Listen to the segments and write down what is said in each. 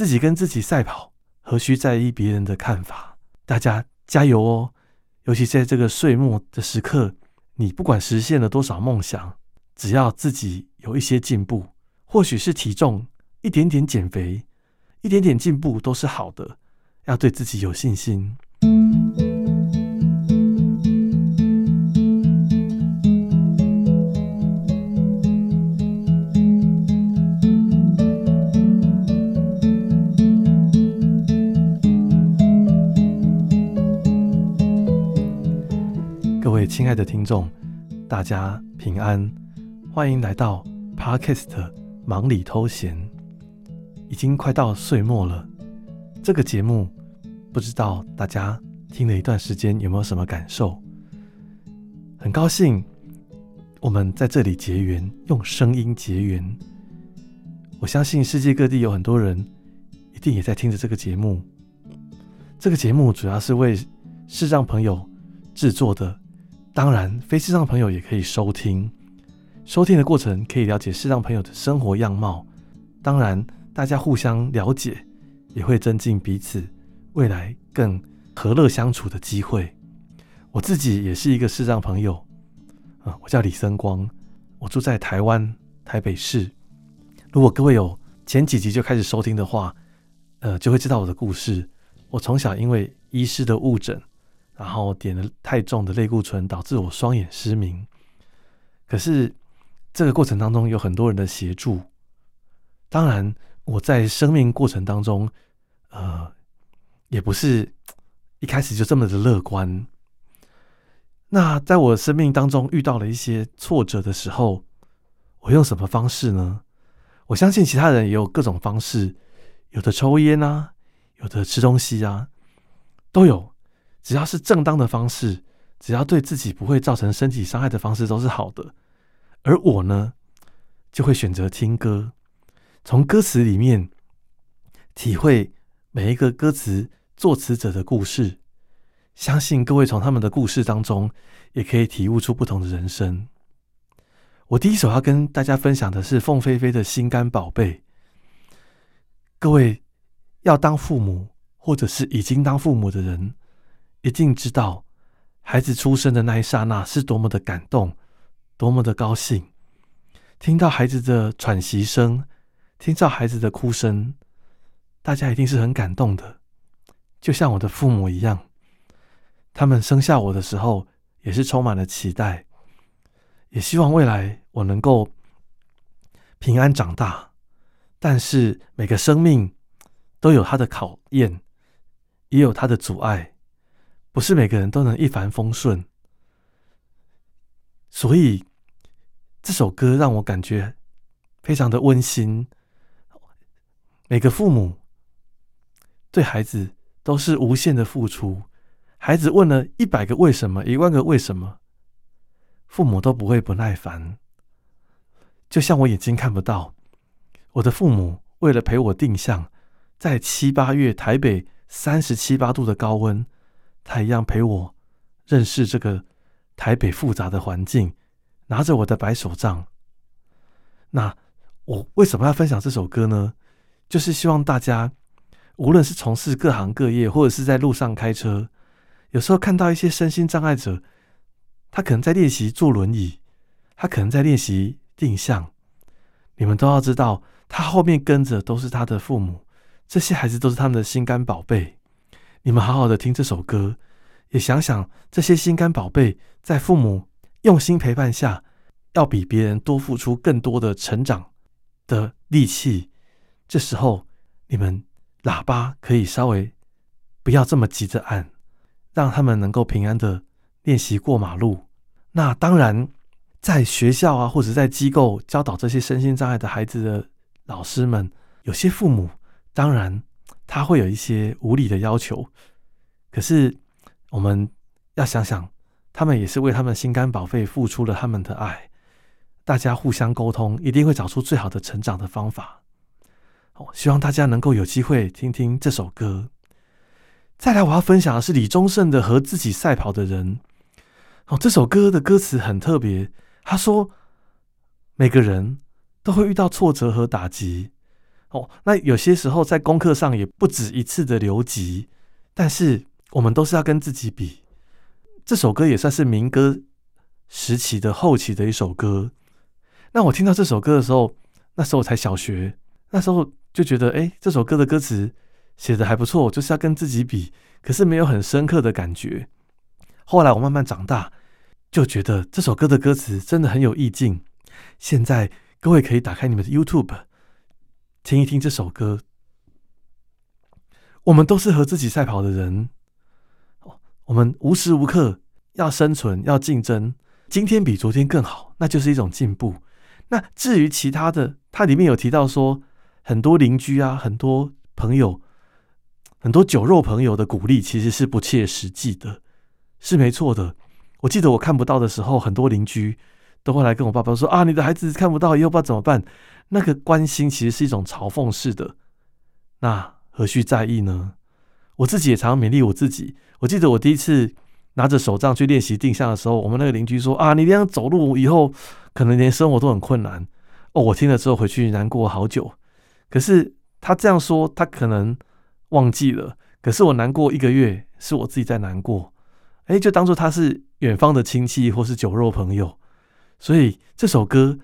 自己跟自己赛跑，何须在意别人的看法？大家加油哦！尤其在这个岁末的时刻，你不管实现了多少梦想，只要自己有一些进步，或许是体重一点点减肥，一点点进步都是好的。要对自己有信心。亲爱的听众，大家平安，欢迎来到 Podcast 忙里偷闲。已经快到岁末了，这个节目。不知道大家听了一段时间有没有什么感受？很高兴我们在这里结缘，用声音结缘。我相信世界各地有很多人一定也在听着这个节目。这个节目主要是为视障朋友制作的，当然非视障朋友也可以收听。收听的过程可以了解视障朋友的生活样貌，当然大家互相了解也会增进彼此。未来更和乐相处的机会。我自己也是一个视障朋友，啊，我叫李森光，我住在台湾台北市。如果各位有前几集就开始收听的话，呃，就会知道我的故事。我从小因为医师的误诊，然后点了太重的类固醇，导致我双眼失明。可是这个过程当中有很多人的协助，当然我在生命过程当中，呃。也不是一开始就这么的乐观。那在我生命当中遇到了一些挫折的时候，我用什么方式呢？我相信其他人也有各种方式，有的抽烟啊，有的吃东西啊，都有。只要是正当的方式，只要对自己不会造成身体伤害的方式，都是好的。而我呢，就会选择听歌，从歌词里面体会每一个歌词。作词者的故事，相信各位从他们的故事当中，也可以体悟出不同的人生。我第一首要跟大家分享的是凤飞飞的《心肝宝贝》。各位要当父母，或者是已经当父母的人，一定知道孩子出生的那一刹那是多么的感动，多么的高兴。听到孩子的喘息声，听到孩子的哭声，大家一定是很感动的。就像我的父母一样，他们生下我的时候也是充满了期待，也希望未来我能够平安长大。但是每个生命都有它的考验，也有它的阻碍，不是每个人都能一帆风顺。所以这首歌让我感觉非常的温馨。每个父母对孩子。都是无限的付出，孩子问了一百个为什么，一万个为什么，父母都不会不耐烦。就像我眼睛看不到，我的父母为了陪我定向，在七八月台北三十七八度的高温，他一样陪我认识这个台北复杂的环境，拿着我的白手杖。那我为什么要分享这首歌呢？就是希望大家。无论是从事各行各业，或者是在路上开车，有时候看到一些身心障碍者，他可能在练习坐轮椅，他可能在练习定向，你们都要知道，他后面跟着都是他的父母，这些孩子都是他们的心肝宝贝。你们好好的听这首歌，也想想这些心肝宝贝在父母用心陪伴下，要比别人多付出更多的成长的力气。这时候，你们。喇叭可以稍微不要这么急着按，让他们能够平安的练习过马路。那当然，在学校啊，或者在机构教导这些身心障碍的孩子的老师们，有些父母当然他会有一些无理的要求。可是我们要想想，他们也是为他们心肝宝贝付出了他们的爱。大家互相沟通，一定会找出最好的成长的方法。希望大家能够有机会听听这首歌。再来，我要分享的是李宗盛的《和自己赛跑的人》。哦，这首歌的歌词很特别。他说：“每个人都会遇到挫折和打击，哦，那有些时候在功课上也不止一次的留级，但是我们都是要跟自己比。这首歌也算是民歌时期的后期的一首歌。那我听到这首歌的时候，那时候我才小学，那时候就觉得，哎，这首歌的歌词写的还不错，就是要跟自己比，可是没有很深刻的感觉。后来我慢慢长大，就觉得这首歌的歌词真的很有意境。现在各位可以打开你们的 YouTube，听一听这首歌。我们都是和自己赛跑的人，我们无时无刻要生存，要竞争。今天比昨天更好，那就是一种进步。那至于其他的，它里面有提到说，很多邻居啊，很多朋友，很多酒肉朋友的鼓励，其实是不切实际的，是没错的。我记得我看不到的时候，很多邻居都会来跟我爸爸说：“啊，你的孩子看不到，以后不知道怎么办？”那个关心其实是一种嘲讽式的，那何须在意呢？我自己也常勉励我自己。我记得我第一次拿着手杖去练习定向的时候，我们那个邻居说：“啊，你这样走路以后。”可能连生活都很困难哦。我听了之后回去难过好久。可是他这样说，他可能忘记了。可是我难过一个月，是我自己在难过。哎，就当做他是远方的亲戚或是酒肉朋友。所以这首歌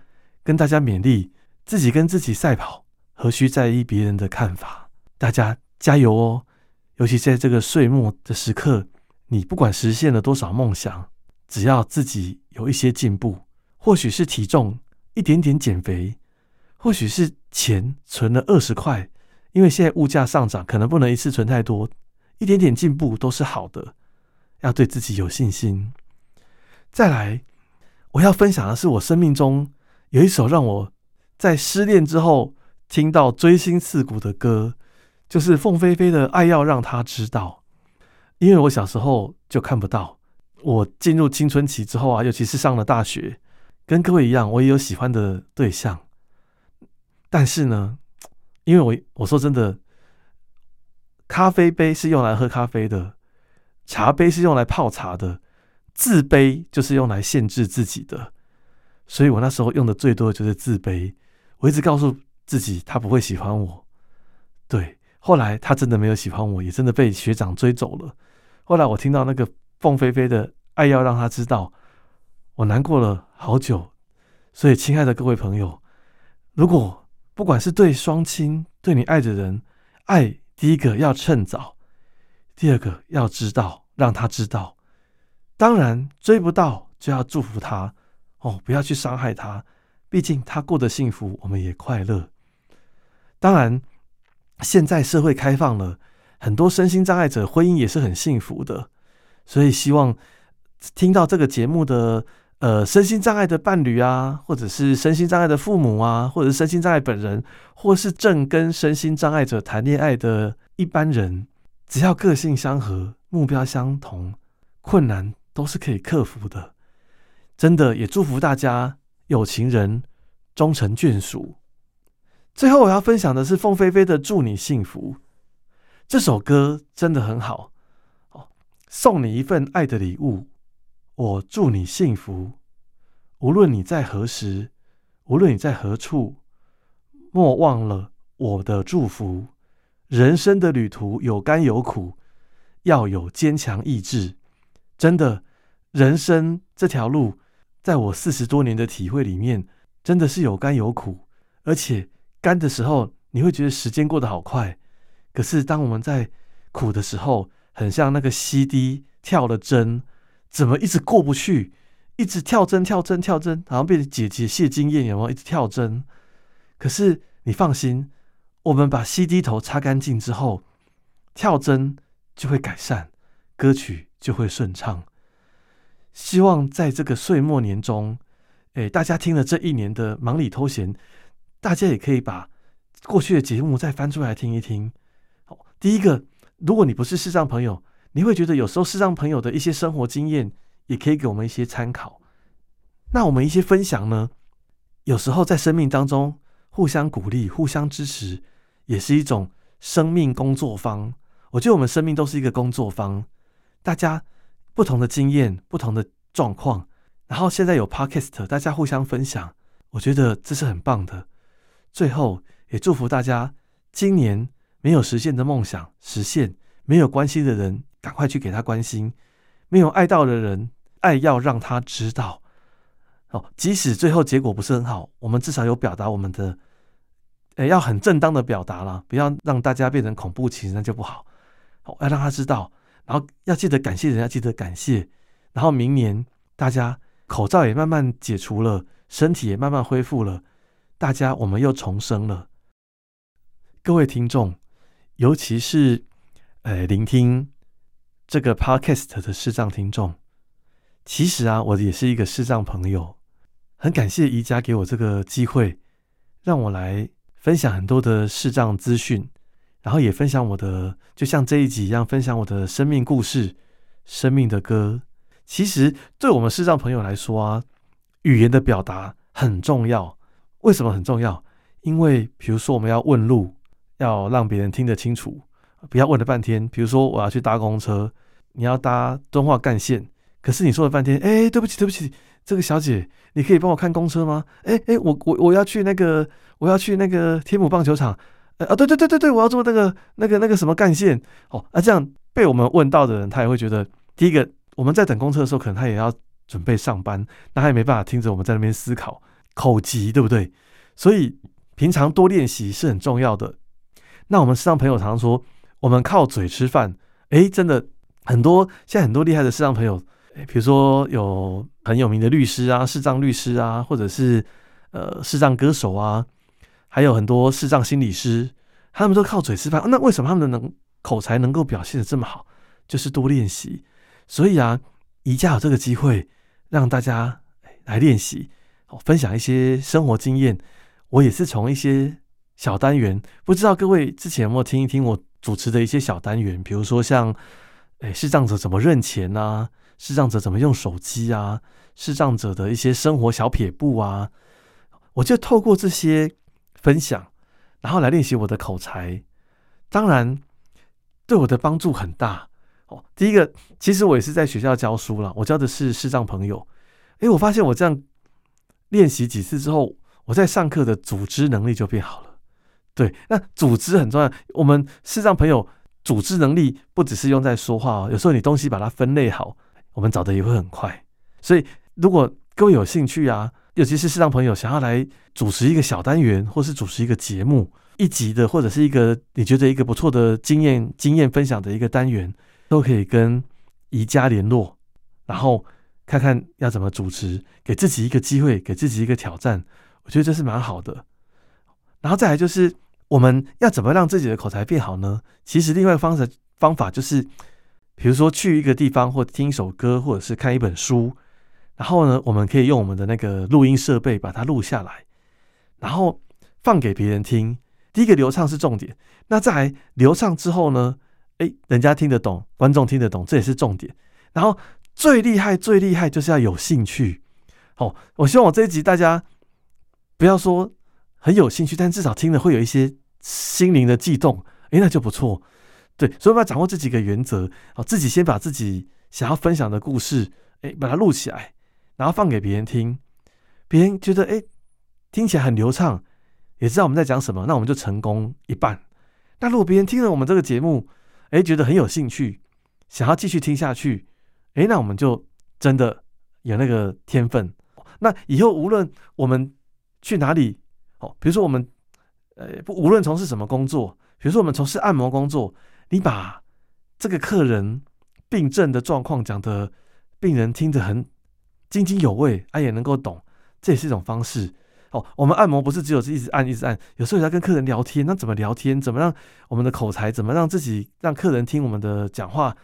跟大家勉励，自己跟自己赛跑，何须在意别人的看法？大家加油哦！尤其在这个岁末的时刻，你不管实现了多少梦想，只要自己有一些进步。或许是体重一点点减肥，或许是钱存了二十块，因为现在物价上涨，可能不能一次存太多，一点点进步都是好的，要对自己有信心。再来，我要分享的是我生命中有一首让我在失恋之后听到锥心刺骨的歌，就是凤飞飞的《爱要让他知道》，因为我小时候就看不到，我进入青春期之后啊，尤其是上了大学。跟各位一样，我也有喜欢的对象，但是呢，因为我我说真的，咖啡杯是用来喝咖啡的，茶杯是用来泡茶的，自卑就是用来限制自己的，所以我那时候用的最多的就是自卑。我一直告诉自己，他不会喜欢我。对，后来他真的没有喜欢我，也真的被学长追走了。后来我听到那个凤飞飞的爱要让他知道。我难过了好久，所以亲爱的各位朋友，如果不管是对双亲、对你爱的人，爱第一个要趁早，第二个要知道，让他知道。当然追不到就要祝福他哦，不要去伤害他，毕竟他过得幸福，我们也快乐。当然，现在社会开放了，很多身心障碍者婚姻也是很幸福的，所以希望听到这个节目的。呃，身心障碍的伴侣啊，或者是身心障碍的父母啊，或者是身心障碍本人，或是正跟身心障碍者谈恋爱的一般人，只要个性相合、目标相同，困难都是可以克服的。真的，也祝福大家有情人终成眷属。最后，我要分享的是凤飞飞的《祝你幸福》这首歌，真的很好哦，送你一份爱的礼物。我祝你幸福，无论你在何时，无论你在何处，莫忘了我的祝福。人生的旅途有甘有苦，要有坚强意志。真的，人生这条路，在我四十多年的体会里面，真的是有甘有苦。而且甘的时候，你会觉得时间过得好快；可是当我们在苦的时候，很像那个 CD 跳了针。怎么一直过不去？一直跳针、跳针、跳针，好像变成姐姐谢金燕，有没有？一直跳针。可是你放心，我们把 CD 头擦干净之后，跳针就会改善，歌曲就会顺畅。希望在这个岁末年中，哎，大家听了这一年的忙里偷闲，大家也可以把过去的节目再翻出来听一听。好，第一个，如果你不是视障朋友。你会觉得有时候视障朋友的一些生活经验也可以给我们一些参考。那我们一些分享呢，有时候在生命当中互相鼓励、互相支持，也是一种生命工作方。我觉得我们生命都是一个工作方，大家不同的经验、不同的状况，然后现在有 Podcast，大家互相分享，我觉得这是很棒的。最后也祝福大家今年没有实现的梦想实现，没有关心的人赶快去给他关心，没有爱到的人爱要让他知道。哦，即使最后结果不是很好，我们至少有表达我们的，诶，要很正当的表达了，不要让大家变成恐怖情人，那就不好。哦，要让他知道，然后要记得感谢人，要记得感谢。然后明年大家口罩也慢慢解除了，身体也慢慢恢复了，大家我们又重生了。各位听众，尤其是呃聆听这个 podcast 的视障听众，其实啊，我也是一个视障朋友。很感谢宜家给我这个机会，让我来分享很多的视障资讯，然后也分享我的，就像这一集一样，分享我的生命故事、生命的歌。其实对我们视障朋友来说啊，语言的表达很重要。为什么很重要？因为比如说我们要问路，要让别人听得清楚，不要问了半天。比如说我要去搭公车，你要搭敦化干线，可是你说了半天，哎，对不起，对不起。这个小姐，你可以帮我看公车吗？哎哎，我我我要去那个，我要去那个天母棒球场。啊，对对对对对，我要做那个那个那个什么干线。哦，啊，这样被我们问到的人，他也会觉得，第一个，我们在等公车的时候，可能他也要准备上班，那他也没办法听着我们在那边思考口疾，对不对？所以平常多练习是很重要的。那我们视障朋友常常说，我们靠嘴吃饭。哎，真的很多，现在很多厉害的视障朋友。比如说有很有名的律师啊，视障律师啊，或者是呃视障歌手啊，还有很多视障心理师，他们都靠嘴吃饭。那为什么他们的能口才能够表现得这么好？就是多练习。所以啊，宜家有这个机会让大家来练习，分享一些生活经验。我也是从一些小单元，不知道各位之前有没有听一听我主持的一些小单元，比如说像诶视障者怎么认钱啊。视障者怎么用手机啊？视障者的一些生活小撇步啊，我就透过这些分享，然后来练习我的口才。当然，对我的帮助很大哦。第一个，其实我也是在学校教书了，我教的是视障朋友。诶，我发现我这样练习几次之后，我在上课的组织能力就变好了。对，那组织很重要。我们视障朋友组织能力不只是用在说话哦，有时候你东西把它分类好。我们找的也会很快，所以如果各位有兴趣啊，尤其是视障朋友想要来主持一个小单元，或是主持一个节目一集的，或者是一个你觉得一个不错的经验经验分享的一个单元，都可以跟宜家联络，然后看看要怎么主持，给自己一个机会，给自己一个挑战，我觉得这是蛮好的。然后再来就是我们要怎么让自己的口才变好呢？其实另外一个方式方法就是。比如说去一个地方，或听一首歌，或者是看一本书，然后呢，我们可以用我们的那个录音设备把它录下来，然后放给别人听。第一个流畅是重点，那再来流畅之后呢，诶，人家听得懂，观众听得懂，这也是重点。然后最厉害、最厉害就是要有兴趣。哦，我希望我这一集大家不要说很有兴趣，但至少听了会有一些心灵的悸动，诶，那就不错。对，所以我们要掌握这几个原则，好，自己先把自己想要分享的故事，哎，把它录起来，然后放给别人听，别人觉得哎，听起来很流畅，也知道我们在讲什么，那我们就成功一半。那如果别人听了我们这个节目，哎，觉得很有兴趣，想要继续听下去，哎，那我们就真的有那个天分。那以后无论我们去哪里，哦，比如说我们，呃，不，无论从事什么工作，比如说我们从事按摩工作。你把这个客人病症的状况讲的病人听着很津津有味，他、啊、也能够懂，这也是一种方式。哦，我们按摩不是只有是一直按一直按，有时候也要跟客人聊天。那怎么聊天？怎么让我们的口才？怎么让自己让客人听我们的讲话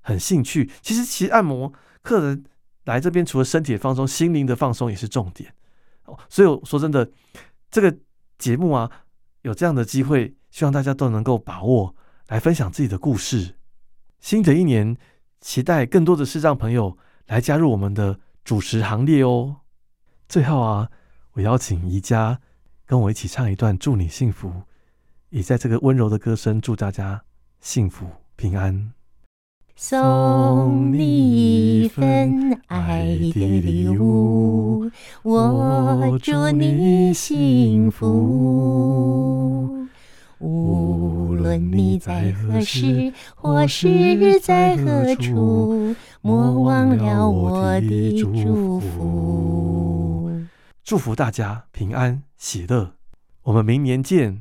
很兴趣？其实，其实按摩客人来这边，除了身体的放松，心灵的放松也是重点。哦，所以我说真的，这个节目啊，有这样的机会，希望大家都能够把握。来分享自己的故事。新的一年，期待更多的视障朋友来加入我们的主持行列哦。最后啊，我邀请宜家跟我一起唱一段《祝你幸福》，也在这个温柔的歌声祝大家幸福平安。送你一份爱的礼物，我祝你幸福。无论你在何时或是在何处，莫忘了我的祝福。祝福大家平安喜乐，我们明年见。